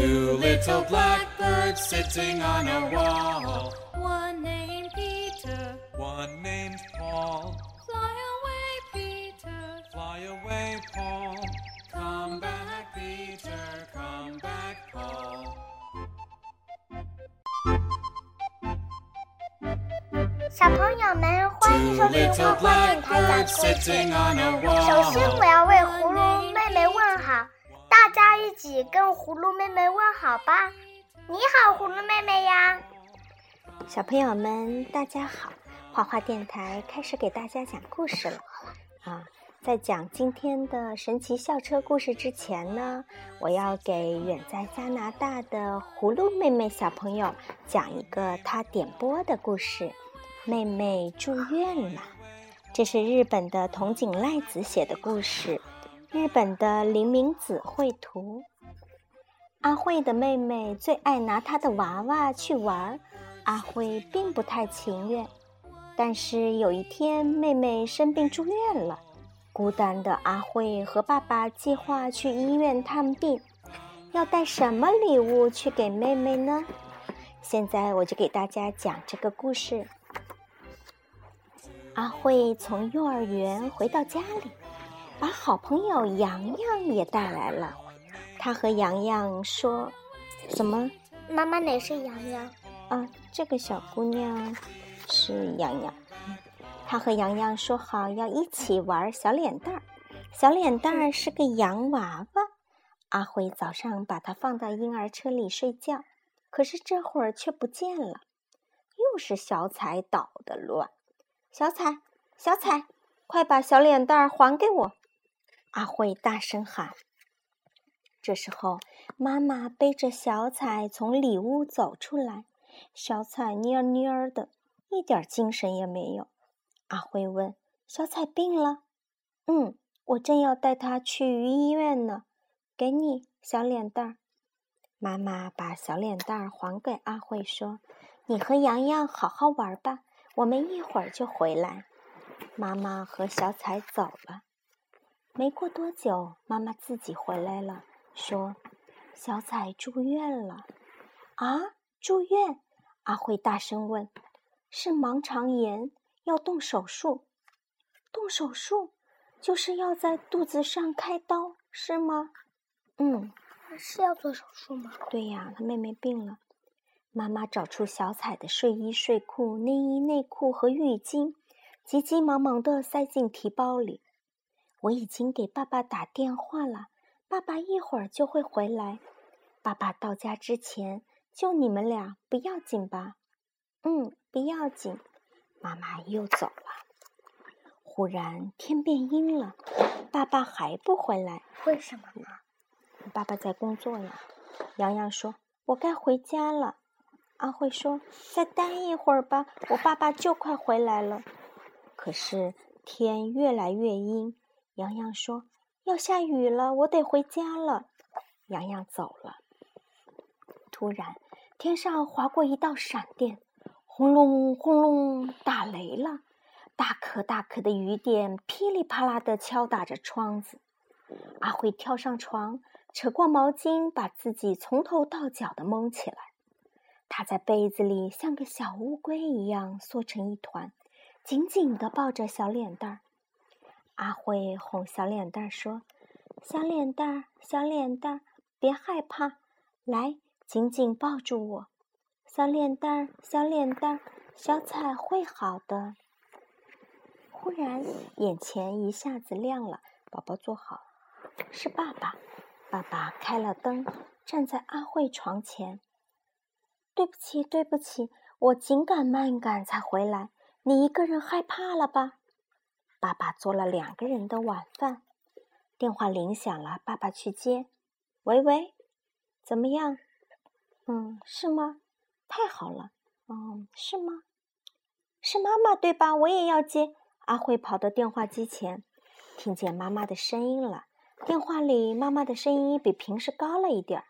Two little blackbirds sitting on a wall. One named Peter. One named Paul. Fly away, Peter. Fly away, Paul. Come back, Peter. Come back, Paul. 小朋友们，欢迎 Two 收听 little 花花电台讲 blackbirds 故事。 sitting on a 首先，我 wall. 要为葫芦妹妹问好， 大家一起跟葫芦妹妹问好吧。你好，葫芦妹妹呀。小朋友们，大家好！花花电台开始给大家讲故事了啊！在讲今天的神奇校车故事之前呢，我要给远在加拿大的葫芦妹妹小朋友讲一个她点播的故事。妹妹住院了，这是日本的筒井赖子写的故事，日本的林明子绘图。阿慧的妹妹最爱拿她的娃娃去玩。阿慧并不太情愿，但是有一天，妹妹生病住院了。孤单的阿慧和爸爸计划去医院探病，要带什么礼物去给妹妹呢？现在我就给大家讲这个故事。阿慧从幼儿园回到家里，把好朋友洋洋也带来了。他和洋洋说：“什么？妈妈，哪是洋洋？啊，这个小姑娘是洋洋。他和洋洋说好要一起玩小脸蛋儿。小脸蛋儿是个洋娃娃。阿辉早上把它放到婴儿车里睡觉，可是这会儿却不见了。又是小彩捣的乱。小彩，小彩，快把小脸蛋儿还给我！阿慧大声喊。这时候，妈妈背着小彩从里屋走出来。小彩蔫蔫的，一点精神也没有。阿辉问：“小彩病了？”“嗯，我正要带她去医院呢。”“给你，小脸蛋儿。”妈妈把小脸蛋儿还给阿慧，说：“你和洋洋好好玩吧，我们一会儿就回来。”妈妈和小彩走了。没过多久，妈妈自己回来了，说：“小彩住院了。”“啊，住院？”阿慧大声问：“是盲肠炎，要动手术？动手术就是要在肚子上开刀，是吗？”“嗯，是要做手术吗？对呀，他妹妹病了。”妈妈找出小彩的睡衣、睡裤、内衣、内裤和浴巾，急急忙忙地塞进提包里。我已经给爸爸打电话了，爸爸一会儿就会回来。爸爸到家之前。就你们俩不要紧吧？嗯，不要紧。妈妈又走了。忽然天变阴了，爸爸还不回来，为什么呢？爸爸在工作呀。洋洋说：“我该回家了。”阿慧说：“再待一会儿吧，我爸爸就快回来了。”可是天越来越阴，洋洋说：“要下雨了，我得回家了。”洋洋走了。突然，天上划过一道闪电，轰隆轰隆，打雷了！大颗大颗的雨点噼里啪啦地敲打着窗子。阿慧跳上床，扯过毛巾，把自己从头到脚的蒙起来。他在被子里像个小乌龟一样缩成一团，紧紧地抱着小脸蛋儿。阿慧哄小脸蛋说：“小脸蛋，小脸蛋，别害怕，来。”紧紧抱住我，小脸蛋，小脸蛋，小彩会好的。忽然，眼前一下子亮了，宝宝坐好，是爸爸。爸爸开了灯，站在阿慧床前。对不起，对不起，我紧赶慢赶才回来，你一个人害怕了吧？爸爸做了两个人的晚饭。电话铃响了，爸爸去接。喂喂，怎么样？嗯，是吗？太好了。嗯，是吗？是妈妈对吧？我也要接。阿慧跑到电话机前，听见妈妈的声音了。电话里妈妈的声音比平时高了一点儿。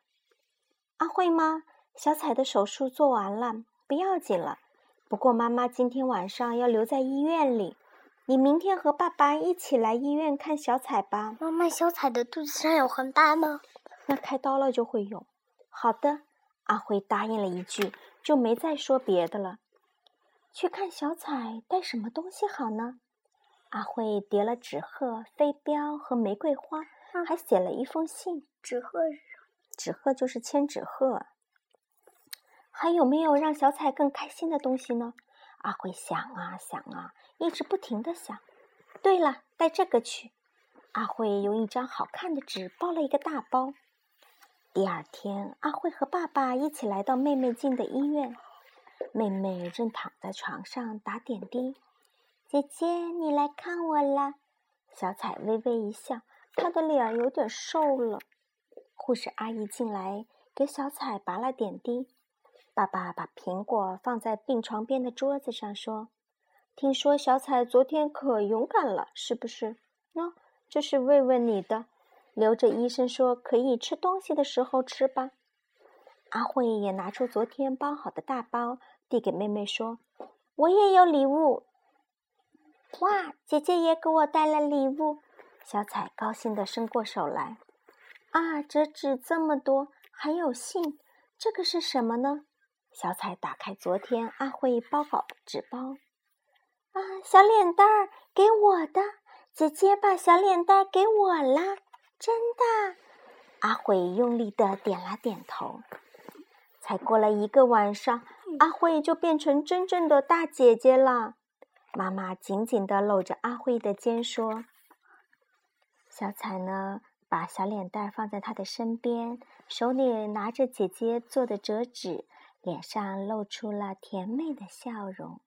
阿慧吗？小彩的手术做完了，不要紧了。不过妈妈今天晚上要留在医院里，你明天和爸爸一起来医院看小彩吧。妈妈，小彩的肚子上有横疤吗？那开刀了就会有。好的。阿辉答应了一句，就没再说别的了。去看小彩带什么东西好呢？阿慧叠了纸鹤、飞镖和玫瑰花，还写了一封信。纸鹤是纸鹤就是千纸鹤。还有没有让小彩更开心的东西呢？阿慧想啊想啊，一直不停的想。对了，带这个去。阿慧用一张好看的纸包了一个大包。第二天，阿慧和爸爸一起来到妹妹进的医院。妹妹正躺在床上打点滴。姐姐，你来看我啦！小彩微微一笑，她的脸有点瘦了。护士阿姨进来给小彩拔了点滴。爸爸把苹果放在病床边的桌子上，说：“听说小彩昨天可勇敢了，是不是？喏，这是慰问你的。”留着医生说可以吃东西的时候吃吧。阿慧也拿出昨天包好的大包，递给妹妹说：“我也有礼物。”哇，姐姐也给我带了礼物。小彩高兴地伸过手来。啊，折纸这么多，还有信，这个是什么呢？小彩打开昨天阿慧包好的纸包。啊，小脸蛋儿给我的，姐姐把小脸蛋儿给我啦。真的，阿慧用力的点了点头。才过了一个晚上，阿慧就变成真正的大姐姐了。妈妈紧紧的搂着阿慧的肩说：“小彩呢，把小脸蛋放在她的身边，手里拿着姐姐做的折纸，脸上露出了甜美的笑容。”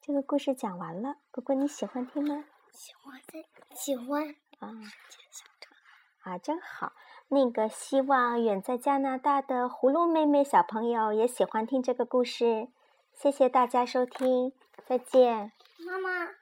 这个故事讲完了，果果你喜欢听吗？喜欢的，喜欢。啊，啊，真好！那个希望远在加拿大的葫芦妹妹小朋友也喜欢听这个故事。谢谢大家收听，再见。妈妈。